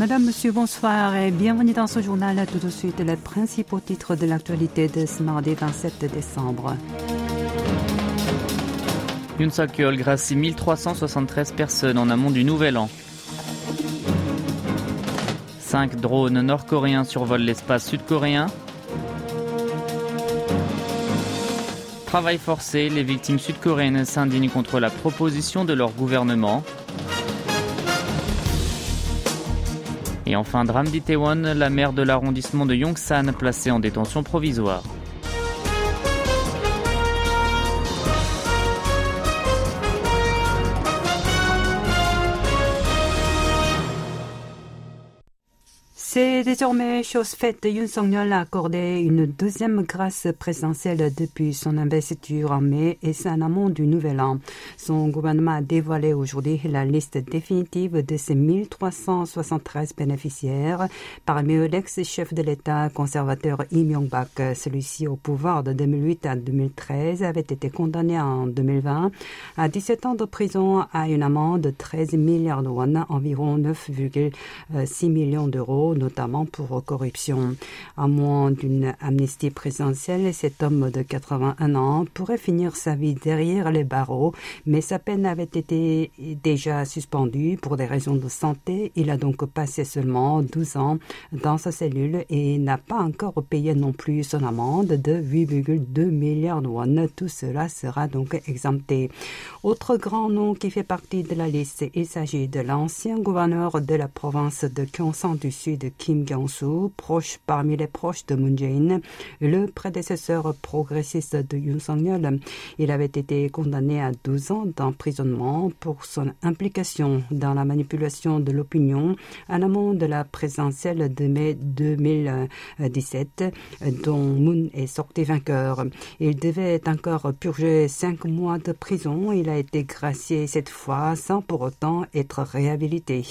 Madame, Monsieur, bonsoir et bienvenue dans ce journal. Tout de suite, les principaux titres de l'actualité de ce mardi 27 décembre. Yoon Suk-yeol gracie 1373 personnes en amont du Nouvel An. Cinq drones nord-coréens survolent l'espace sud-coréen. Travail forcé, les victimes sud-coréennes s'indignent contre la proposition de leur gouvernement. Et enfin, drame la maire de l'arrondissement de Yongsan placée en détention provisoire. C'est désormais chose faite. Yoon Song-yeol a accordé une deuxième grâce présidentielle depuis son investiture en mai et c'est un amont du nouvel an. Son gouvernement a dévoilé aujourd'hui la liste définitive de ses 1373 bénéficiaires. Parmi eux, l'ex-chef de l'État conservateur Lee Myung-bak, celui-ci au pouvoir de 2008 à 2013, avait été condamné en 2020 à 17 ans de prison à une amende de 13 milliards de won, environ 9,6 millions d'euros notamment pour corruption. À moins d'une amnistie présidentielle, cet homme de 81 ans pourrait finir sa vie derrière les barreaux, mais sa peine avait été déjà suspendue pour des raisons de santé. Il a donc passé seulement 12 ans dans sa cellule et n'a pas encore payé non plus son amende de 8,2 milliards de won. Tout cela sera donc exempté. Autre grand nom qui fait partie de la liste, il s'agit de l'ancien gouverneur de la province de Gyeongsang du Sud Kim Kyung-soo, proche parmi les proches de Moon Jae-in, le prédécesseur progressiste de Yoon Song-yeol. Il avait été condamné à 12 ans d'emprisonnement pour son implication dans la manipulation de l'opinion en amont de la présidentielle de mai 2017, dont Moon est sorti vainqueur. Il devait encore purger cinq mois de prison. Il a été gracié cette fois sans pour autant être réhabilité.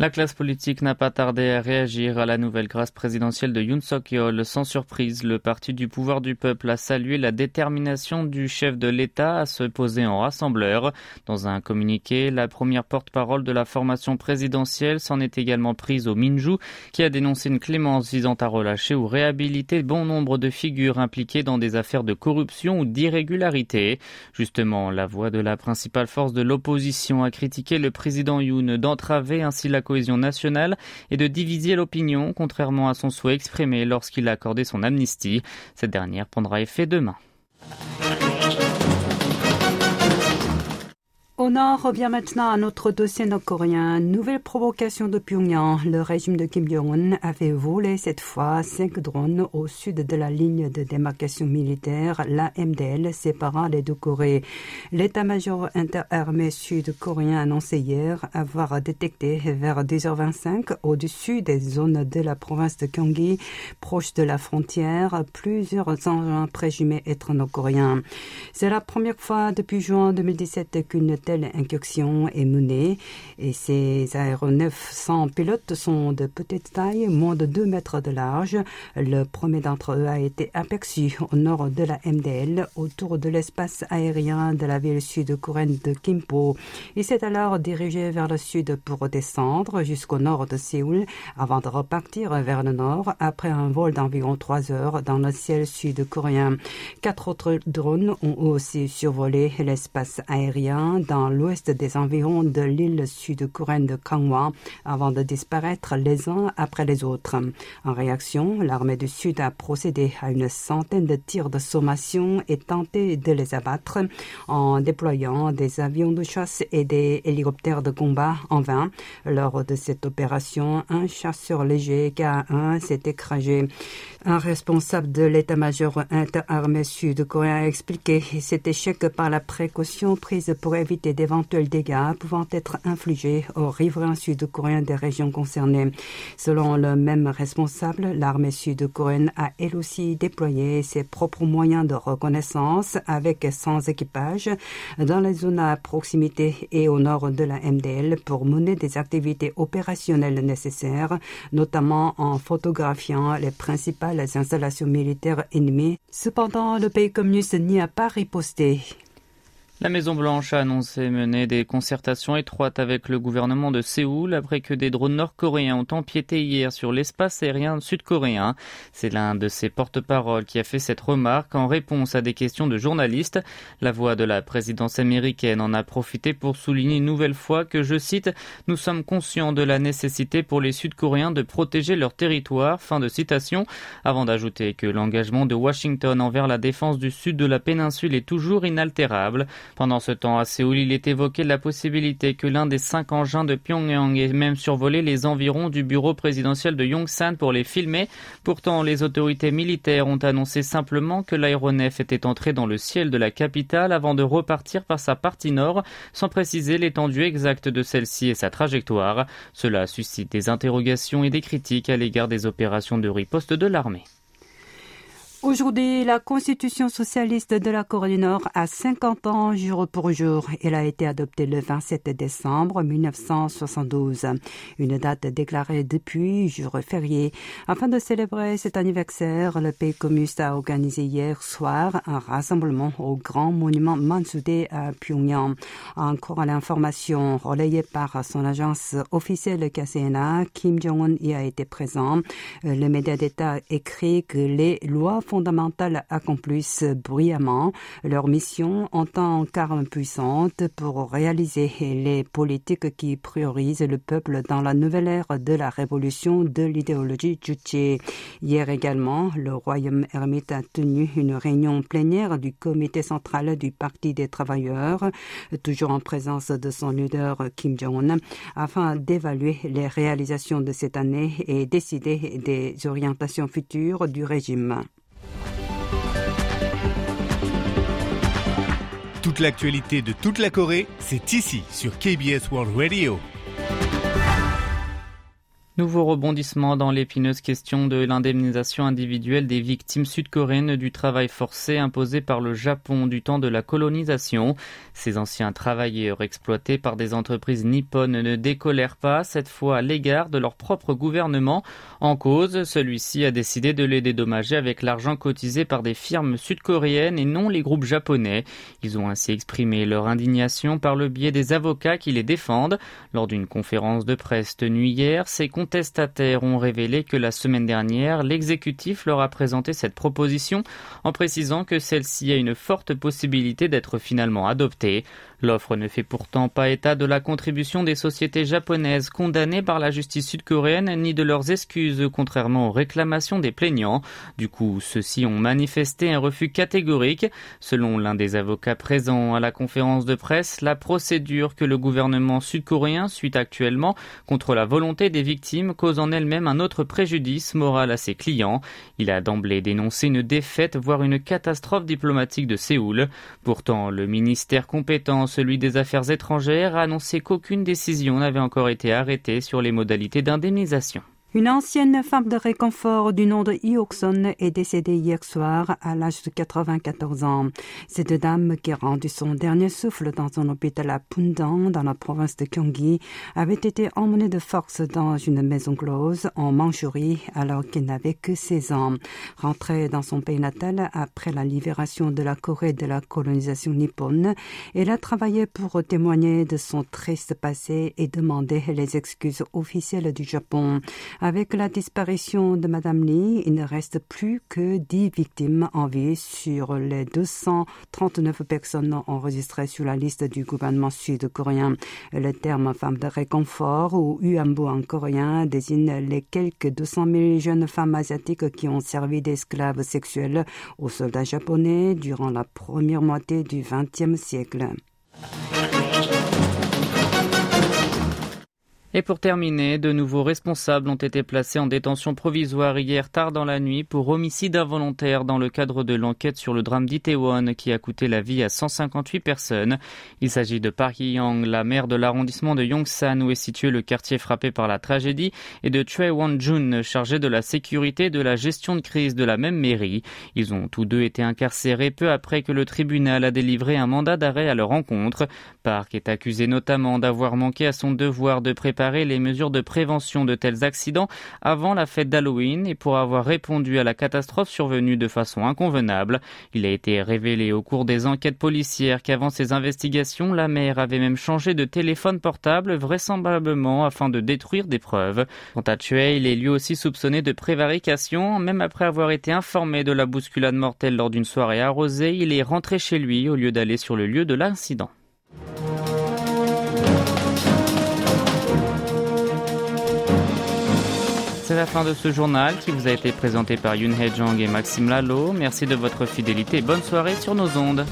La classe politique n'a pas tardé à réagir à la nouvelle grâce présidentielle de Yoon Suk-yeol. Sans surprise, le parti du pouvoir du peuple a salué la détermination du chef de l'État à se poser en rassembleur. Dans un communiqué, la première porte-parole de la formation présidentielle s'en est également prise au Minju, qui a dénoncé une clémence visant à relâcher ou réhabiliter bon nombre de figures impliquées dans des affaires de corruption ou d'irrégularité. Justement, la voix de la principale force de l'opposition a critiqué le président Yoon d'entraver ainsi la cohésion nationale et de diviser l'opinion, contrairement à son souhait exprimé lorsqu'il a accordé son amnistie. Cette dernière prendra effet demain. Nord, revient maintenant à notre dossier nord-coréen. Nouvelle provocation de Pyongyang. Le régime de Kim Jong-un a fait voler cette fois cinq drones au sud de la ligne de démarcation militaire, la MDL, séparant les deux Corées. L'état-major interarmé sud-coréen annoncé hier avoir détecté vers 10h25 au-dessus des zones de la province de Gyeonggi, proche de la frontière, plusieurs engins présumés être nord-coréens. C'est la première fois depuis juin 2017 qu'une telle incursion est menée et ces aéronefs sans pilote sont de petite taille, moins de 2 mètres de large. Le premier d'entre eux a été aperçu au nord de la MDL, autour de l'espace aérien de la ville sud-coréenne de Kimpo. Il s'est alors dirigé vers le sud pour descendre jusqu'au nord de Séoul avant de repartir vers le nord après un vol d'environ 3 heures dans le ciel sud-coréen. Quatre autres drones ont aussi survolé l'espace aérien dans l'ouest des environs de l'île sud-coréenne de Gangwon avant de disparaître les uns après les autres. En réaction, l'armée du Sud a procédé à une centaine de tirs de sommation et tenté de les abattre en déployant des avions de chasse et des hélicoptères de combat en vain. Lors de cette opération, un chasseur léger K-1 s'est écrasé. Un responsable de l'état-major interarmé sud-coréen a expliqué cet échec par la précaution prise pour éviter d'éventuels dégâts pouvant être infligés aux riverains sud-coréens des régions concernées. Selon le même responsable, l'armée sud-coréenne a elle aussi déployé ses propres moyens de reconnaissance avec sans équipage dans les zones à proximité et au nord de la MDL pour mener des activités opérationnelles nécessaires, notamment en photographiant les principales installations militaires ennemies. Cependant, le pays communiste n'y a pas riposté. La Maison-Blanche a annoncé mener des concertations étroites avec le gouvernement de Séoul après que des drones nord-coréens ont empiété hier sur l'espace aérien sud-coréen. C'est l'un de ses porte-paroles qui a fait cette remarque en réponse à des questions de journalistes. La voix de la présidence américaine en a profité pour souligner une nouvelle fois que, je cite, nous sommes conscients de la nécessité pour les Sud-Coréens de protéger leur territoire, fin de citation, avant d'ajouter que l'engagement de Washington envers la défense du sud de la péninsule est toujours inaltérable. Pendant ce temps, à Séoul, il est évoqué la possibilité que l'un des cinq engins de Pyongyang ait même survolé les environs du bureau présidentiel de Yongsan pour les filmer. Pourtant, les autorités militaires ont annoncé simplement que l'aéronef était entré dans le ciel de la capitale avant de repartir par sa partie nord, sans préciser l'étendue exacte de celle-ci et sa trajectoire. Cela suscite des interrogations et des critiques à l'égard des opérations de riposte de l'armée. Aujourd'hui, la Constitution socialiste de la Corée du Nord a 50 ans jour pour jour. Elle a été adoptée le 27 décembre 1972, une date déclarée depuis jour férié. Afin de célébrer cet anniversaire, le pays communiste a organisé hier soir un rassemblement au grand monument Mansudae à Pyongyang. Encore à l'information relayée par son agence officielle KCNA, Kim Jong-un y a été présent. Le média d'État écrit que les lois fondamentales accomplissent bruyamment leur mission en tant qu'arme puissante pour réaliser les politiques qui priorisent le peuple dans la nouvelle ère de la révolution de l'idéologie Juche. Hier également, le royaume ermite a tenu une réunion plénière du comité central du Parti des travailleurs, toujours en présence de son leader Kim Jong-un, afin d'évaluer les réalisations de cette année et décider des orientations futures du régime. Toute l'actualité de toute la Corée, c'est ici sur KBS World Radio. Nouveau rebondissement dans l'épineuse question de l'indemnisation individuelle des victimes sud-coréennes du travail forcé imposé par le Japon du temps de la colonisation. Ces anciens travailleurs exploités par des entreprises nippones ne décolèrent pas, cette fois à l'égard de leur propre gouvernement. En cause, celui-ci a décidé de les dédommager avec l'argent cotisé par des firmes sud-coréennes et non les groupes japonais. Ils ont ainsi exprimé leur indignation par le biais des avocats qui les défendent. Lors d'une conférence de presse tenue hier, ces contestataires ont révélé que la semaine dernière, l'exécutif leur a présenté cette proposition en précisant que celle-ci a une forte possibilité d'être finalement adoptée. L'offre ne fait pourtant pas état de la contribution des sociétés japonaises condamnées par la justice sud-coréenne ni de leurs excuses contrairement aux réclamations des plaignants. Du coup, ceux-ci ont manifesté un refus catégorique. Selon l'un des avocats présents à la conférence de presse, la procédure que le gouvernement sud-coréen suit actuellement contre la volonté des victimes cause en elle-même un autre préjudice moral à ses clients. Il a d'emblée dénoncé une défaite, voire une catastrophe diplomatique de Séoul. Pourtant, le ministère compétent celui des Affaires étrangères, a annoncé qu'aucune décision n'avait encore été arrêtée sur les modalités d'indemnisation. Une ancienne femme de réconfort du nom de Iokson est décédée hier soir à l'âge de 94 ans. Cette dame qui a rendu son dernier souffle dans un hôpital à Pundang, dans la province de Gyeonggi, avait été emmenée de force dans une maison close en Mandchourie alors qu'elle n'avait que 16 ans. Rentrée dans son pays natal après la libération de la Corée de la colonisation nippone, elle a travaillé pour témoigner de son triste passé et demander les excuses officielles du Japon. Avec la disparition de Madame Lee, il ne reste plus que 10 victimes en vie sur les 239 personnes enregistrées sur la liste du gouvernement sud-coréen. Le terme femme de réconfort ou Uambu en coréen désigne les quelques 200 000 jeunes femmes asiatiques qui ont servi d'esclaves sexuels aux soldats japonais durant la première moitié du XXe siècle. Et pour terminer, de nouveaux responsables ont été placés en détention provisoire hier tard dans la nuit pour homicide involontaire dans le cadre de l'enquête sur le drame d'Itaewon qui a coûté la vie à 158 personnes. Il s'agit de Park Hee-young, la maire de l'arrondissement de Yongsan où est situé le quartier frappé par la tragédie, et de Choi Won-jun, chargé de la sécurité et de la gestion de crise de la même mairie. Ils ont tous deux été incarcérés peu après que le tribunal a délivré un mandat d'arrêt à leur encontre. Park est accusé notamment d'avoir manqué à son devoir de préparer les mesures de prévention de tels accidents avant la fête d'Halloween et pour avoir répondu à la catastrophe survenue de façon inconvenable. Il a été révélé au cours des enquêtes policières qu'avant ces investigations, la mère avait même changé de téléphone portable, vraisemblablement afin de détruire des preuves. Quant à Chue, il est lui aussi soupçonné de prévarication, même après avoir été informé de la bousculade mortelle lors d'une soirée arrosée, il est rentré chez lui au lieu d'aller sur le lieu de l'incident. C'est la fin de ce journal qui vous a été présenté par Yoon Hee Jong et Maxime Lalo. Merci de votre fidélité. Bonne soirée sur nos ondes.